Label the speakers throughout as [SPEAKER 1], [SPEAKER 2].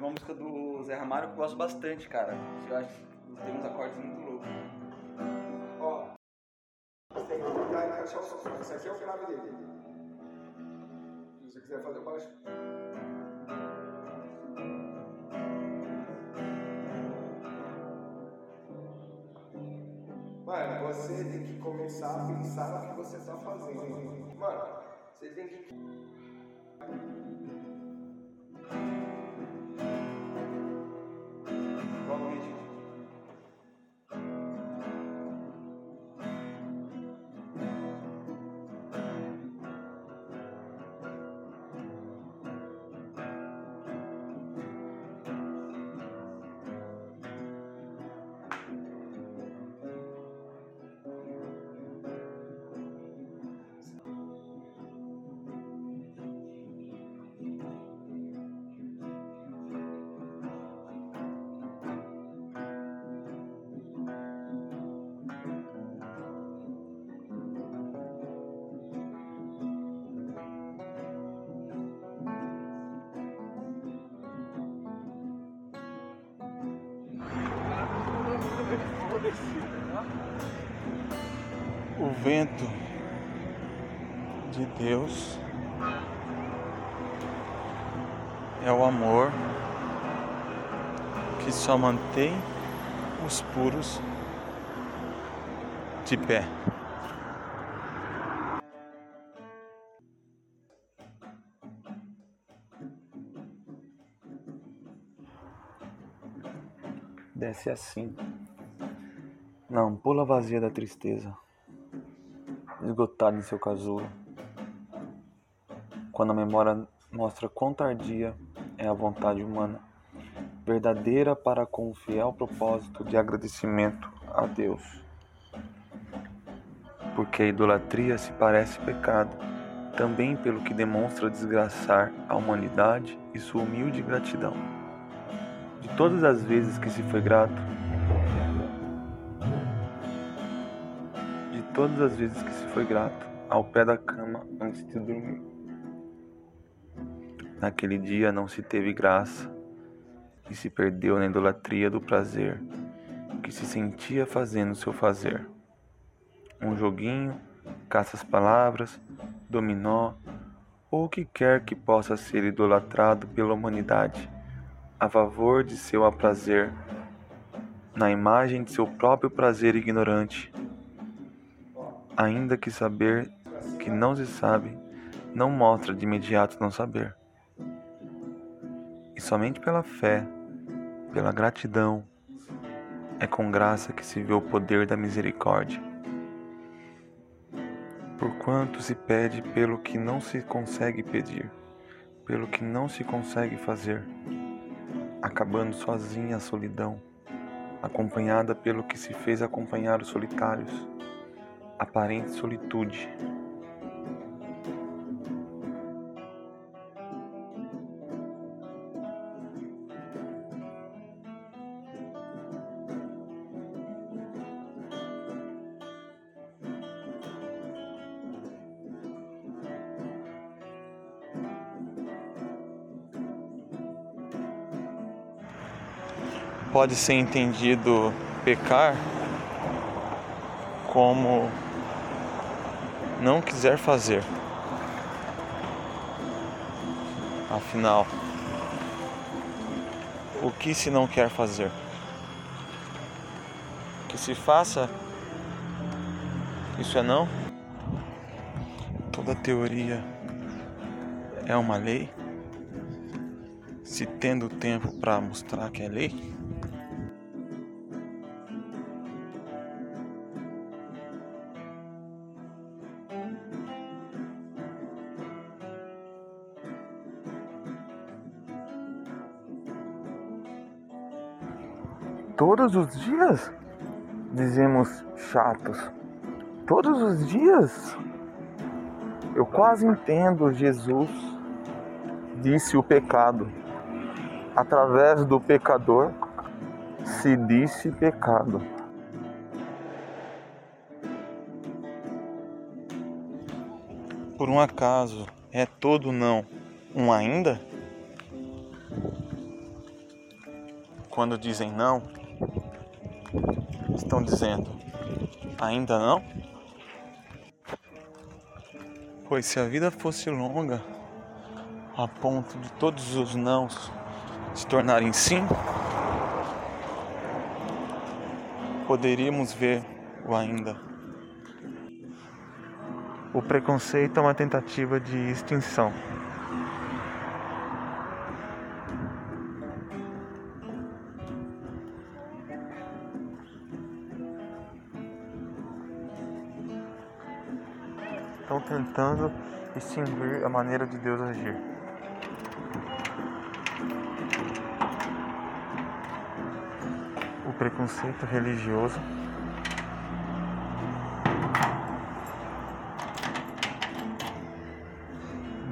[SPEAKER 1] Tem uma música do Zé Ramalho que eu gosto bastante, cara. Eu acho que tem uns acordes muito loucos.
[SPEAKER 2] Ó. Tem que encaixar o. Esse aqui é o grave dele. Se você quiser fazer baixo. Mano, você tem que começar a pensar no que você tá fazendo. Mano, você tem que.
[SPEAKER 1] O
[SPEAKER 3] vento de Deus é o amor que só mantém os puros de pé. Desce assim, na ampola vazia da tristeza, esgotado em seu casulo. Quando a memória mostra quão tardia é a vontade humana, verdadeira para com o fiel propósito de agradecimento a Deus. Porque a idolatria se parece pecado, também pelo que demonstra desgraçar a humanidade e sua humilde gratidão. De todas as vezes que se foi grato, todas as vezes que se foi grato, ao pé da cama antes de dormir. Naquele dia não se teve graça e se perdeu na idolatria do prazer que se sentia fazendo seu fazer. Um joguinho, caça as palavras, dominó ou o que quer que possa ser idolatrado pela humanidade a favor de seu aprazer, na imagem de seu próprio prazer ignorante, ainda que saber que não se sabe não mostra de imediato não saber. E somente pela fé, pela gratidão, é com graça que se vê o poder da misericórdia. Porquanto se pede pelo que não se consegue pedir, pelo que não se consegue fazer, acabando sozinha a solidão, acompanhada pelo que se fez acompanhar os solitários, aparente solitude. Pode ser entendido pecar como não quiser fazer. Afinal, o que se não quer fazer? Que se faça? Isso é não? Toda teoria é uma lei? Se tendo tempo para mostrar que é lei? Todos os dias? Dizemos chatos. Todos os dias? Eu quase entendo Jesus disse o pecado. Através do pecador se disse pecado. Por um acaso é todo não um ainda? quando dizem não, estão dizendo ainda não? Pois se a vida fosse longa, a ponto de todos os nãos se tornarem sim, poderíamos ver o ainda. O preconceito é uma tentativa de extinção. Estão tentando extinguir a maneira de Deus agir. O preconceito religioso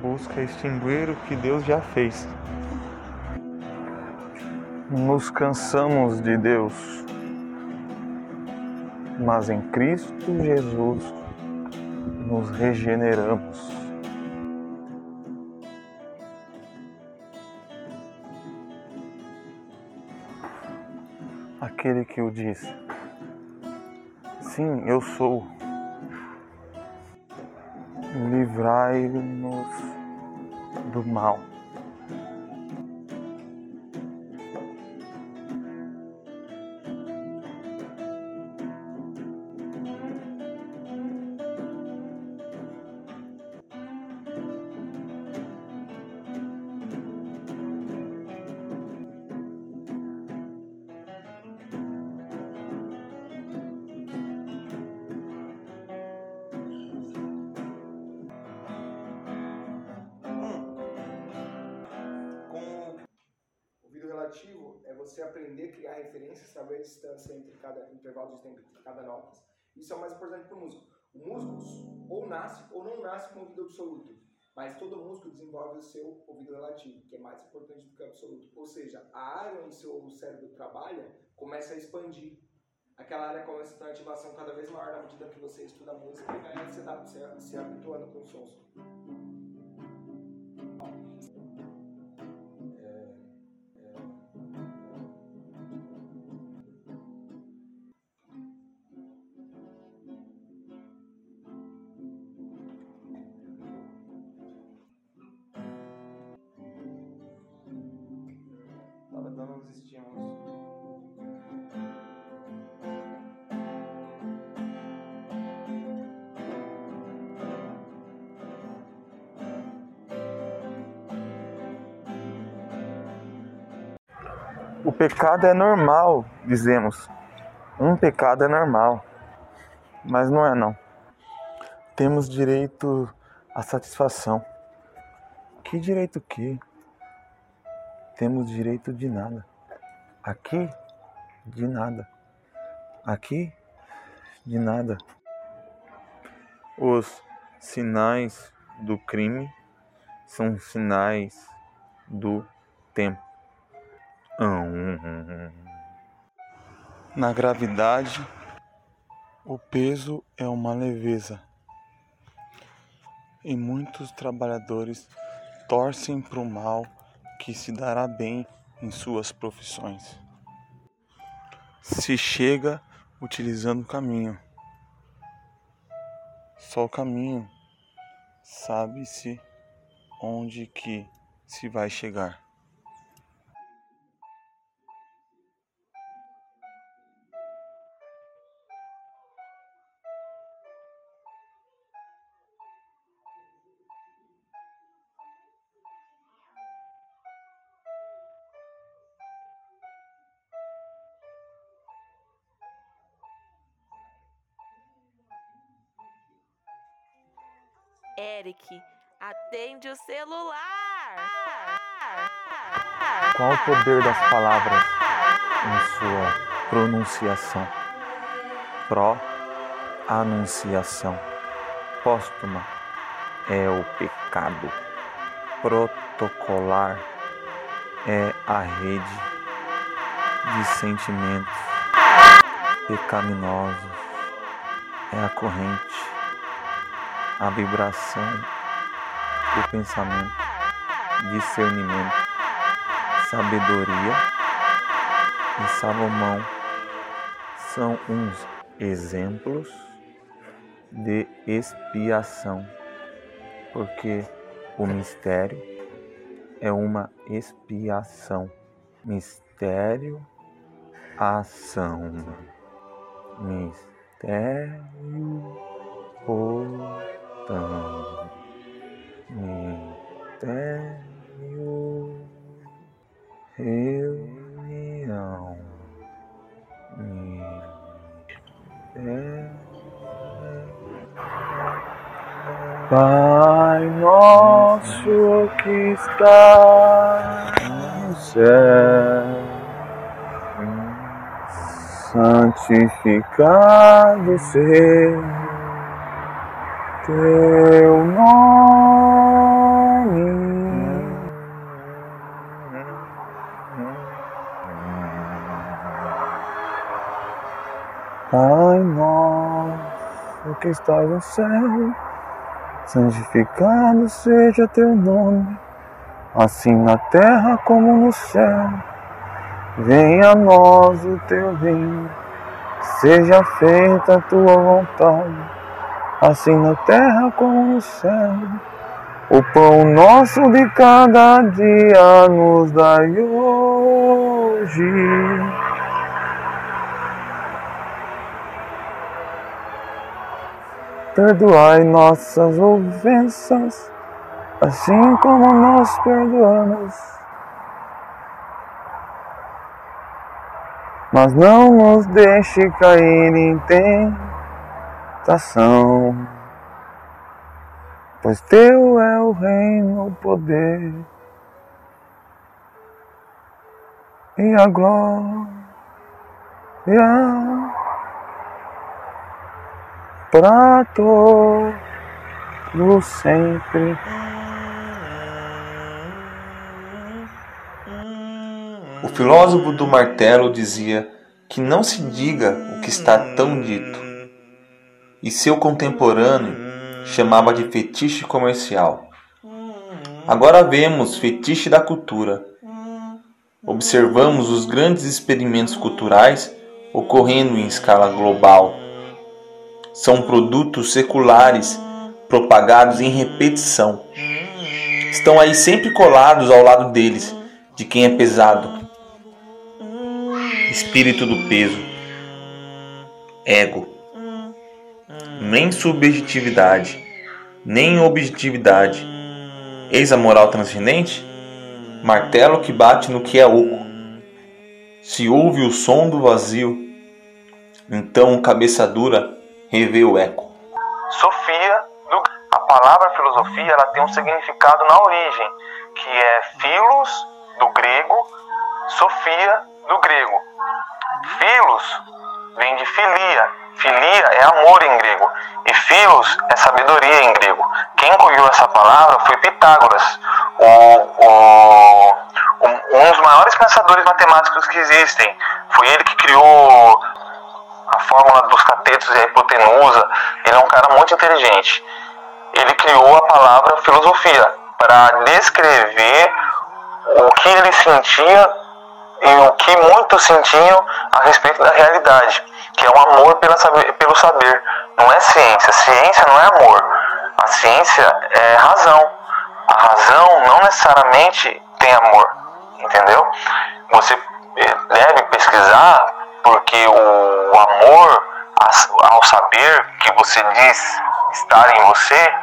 [SPEAKER 3] busca extinguir o que Deus já fez. Nos cansamos de Deus, mas em Cristo Jesus nos regeneramos. Aquele que o disse: Sim, eu sou. Livrai-nos do mal.
[SPEAKER 2] A criar referências, saber a distância entre cada intervalo de tempo entre cada nota. Isso é o mais importante para o músico. O músico ou nasce ou não nasce com ouvido absoluto, mas todo músico desenvolve o seu ouvido relativo, que é mais importante do que o absoluto. Ou seja, a área onde seu cérebro trabalha começa a expandir. Aquela área começa a ter uma ativação cada vez maior na medida que você estuda música e adapta, se, se habituando com os sons.
[SPEAKER 3] O pecado é normal, dizemos. Um pecado é normal, mas não é não. Temos direito à satisfação. Que direito que? Temos direito de nada. Aqui, de nada. Aqui, de nada. Os sinais do crime são sinais do tempo. Na gravidade, o peso é uma leveza. E muitos trabalhadores torcem para o mal que se dará bem em suas profissões. Se chega utilizando o caminho. Só o caminho sabe-se onde que se vai chegar.
[SPEAKER 4] Eric, atende o celular.
[SPEAKER 3] Qual o poder das palavras em sua pronunciação? Pró-anunciação. Póstuma é o pecado. Protocolar é a rede de sentimentos pecaminosos. É a corrente, a vibração, o pensamento, discernimento, sabedoria e Salomão são uns exemplos de expiação, porque o mistério é uma expiação. Mistério, ação. Mistério, portão. Mistério, reunião. Mistério. Pai nosso que está no céu, santificado seja teu nome. Pai nosso que estás no céu, santificado seja teu nome, assim na terra como no céu. Venha a nós o teu reino, seja feita a tua vontade, assim na terra como no céu. O pão nosso de cada dia nos dai hoje. Perdoai nossas ofensas, assim como nós perdoamos. Mas não nos deixe cair em tentação, pois teu é o reino, o poder e a glória para todo sempre.
[SPEAKER 5] O filósofo do martelo dizia que não se diga o que está tão dito, e seu contemporâneo chamava de fetiche comercial. Agora vemos fetiche da cultura. Observamos os grandes experimentos culturais ocorrendo em escala global. São produtos seculares propagados em repetição. Estão aí sempre colados ao lado deles, de quem é pesado. Espírito do peso, ego, nem subjetividade, nem objetividade. Eis a moral transcendente? Martelo que bate no que é oco. Se ouve o som do vazio, então cabeça dura revê o eco. Sofia, a palavra filosofia, ela tem um significado na origem, que é filos do grego, sofia do grego. Filos vem de filia. Filia é amor em grego e filos é sabedoria em grego. Quem cunhou essa palavra foi Pitágoras, o, o, um dos maiores pensadores matemáticos que existem. Foi ele que criou a fórmula dos catetos e a hipotenusa. Ele é um cara muito inteligente. Ele criou a palavra filosofia para descrever o que ele sentia e o que muitos sentiam a respeito da realidade, que é o amor pela saber, pelo saber. Não é ciência. Ciência não é amor. A ciência é razão. A razão não necessariamente tem amor, entendeu? Você deve pesquisar porque o amor ao saber que você diz estar em você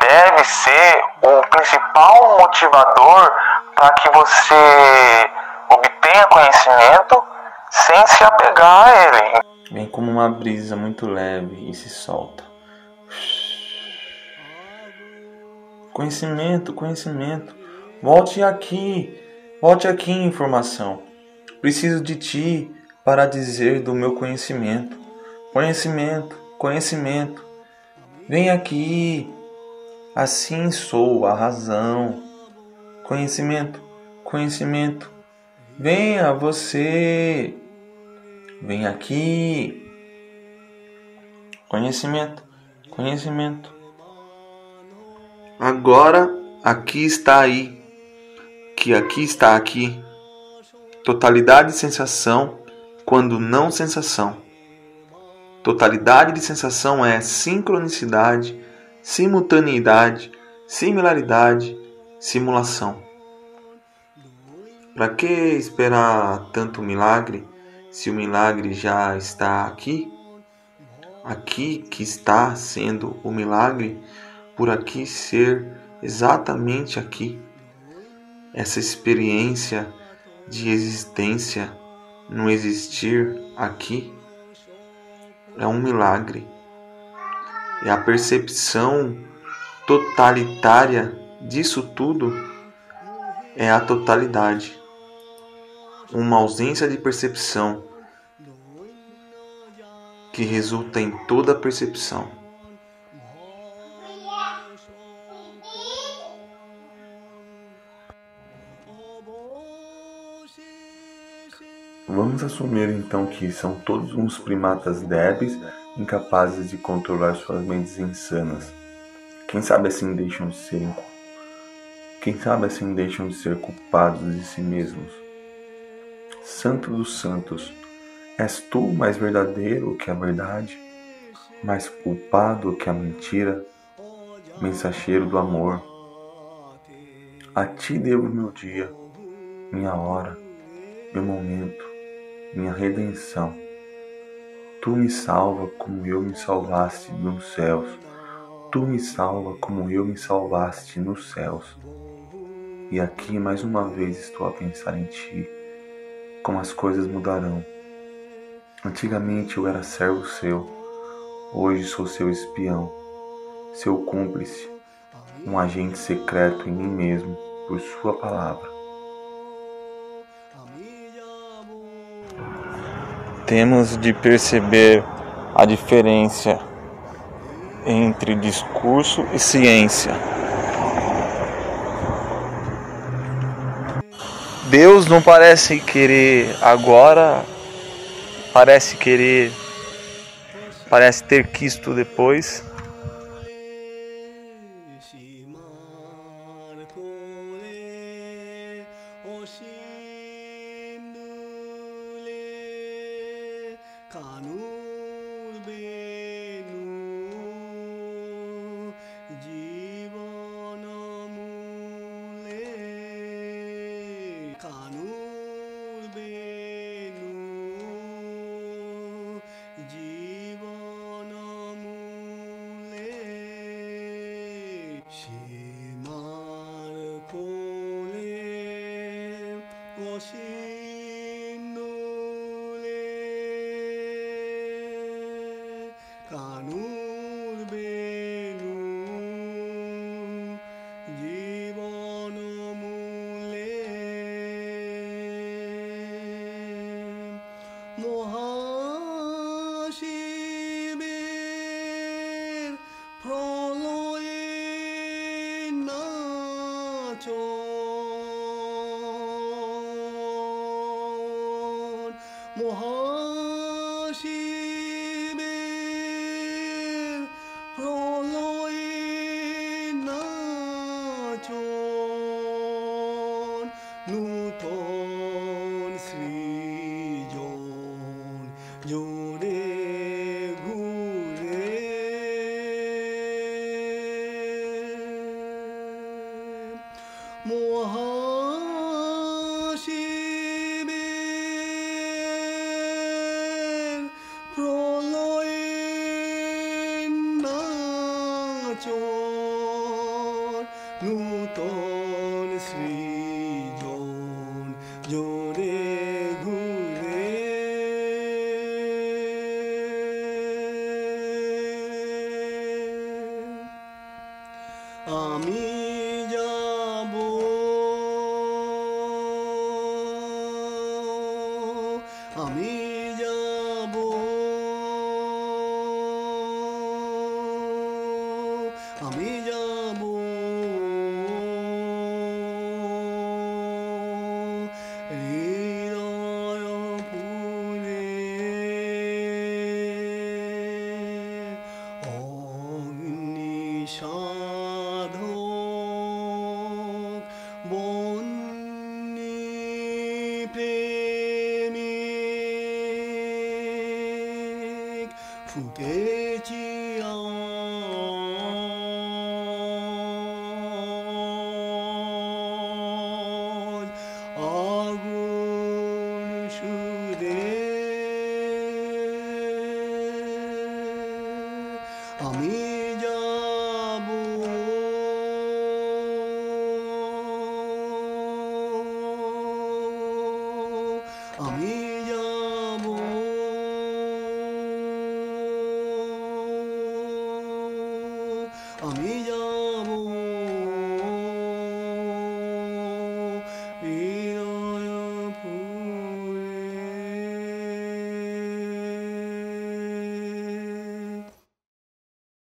[SPEAKER 5] deve ser o principal motivador para que você obtenha conhecimento sem se apegar a ele.
[SPEAKER 3] Vem como uma brisa muito leve e se solta. Conhecimento, conhecimento. Volte aqui. Volte aqui, informação. Preciso de ti para dizer do meu conhecimento. Conhecimento, conhecimento. Vem aqui. Assim sou a razão. Conhecimento, conhecimento. Venha você. Vem aqui. Conhecimento, conhecimento.
[SPEAKER 5] Agora aqui está aí, que aqui está aqui. Totalidade de sensação quando não sensação. Totalidade de sensação é sincronicidade, simultaneidade, similaridade, simulação. Para que esperar tanto milagre se o milagre já está aqui? Aqui que está sendo o milagre, por aqui ser exatamente aqui. Essa experiência de existência no existir aqui é um milagre. É a percepção totalitária disso tudo é a totalidade. Uma ausência de percepção que resulta em toda percepção.
[SPEAKER 3] Vamos assumir então que são todos uns primatas débeis, incapazes de controlar suas mentes insanas. Quem sabe assim deixam de serem quem sabe assim deixam de ser culpados de si mesmos. Santo dos santos, és tu mais verdadeiro que a verdade, mais culpado que a mentira, mensageiro do amor. A ti devo meu dia, minha hora, meu momento minha redenção. Tu me salva como eu me salvaste nos céus. Tu me salva como eu me salvaste nos céus. E aqui mais uma vez estou a pensar em ti, como as coisas mudarão. Antigamente eu era servo seu, hoje sou seu espião, seu cúmplice, um agente secreto em mim mesmo por sua palavra.
[SPEAKER 5] temos de perceber a diferença entre discurso e ciência. Deus não parece querer agora, parece querer, parece ter quisto depois. Mua 莫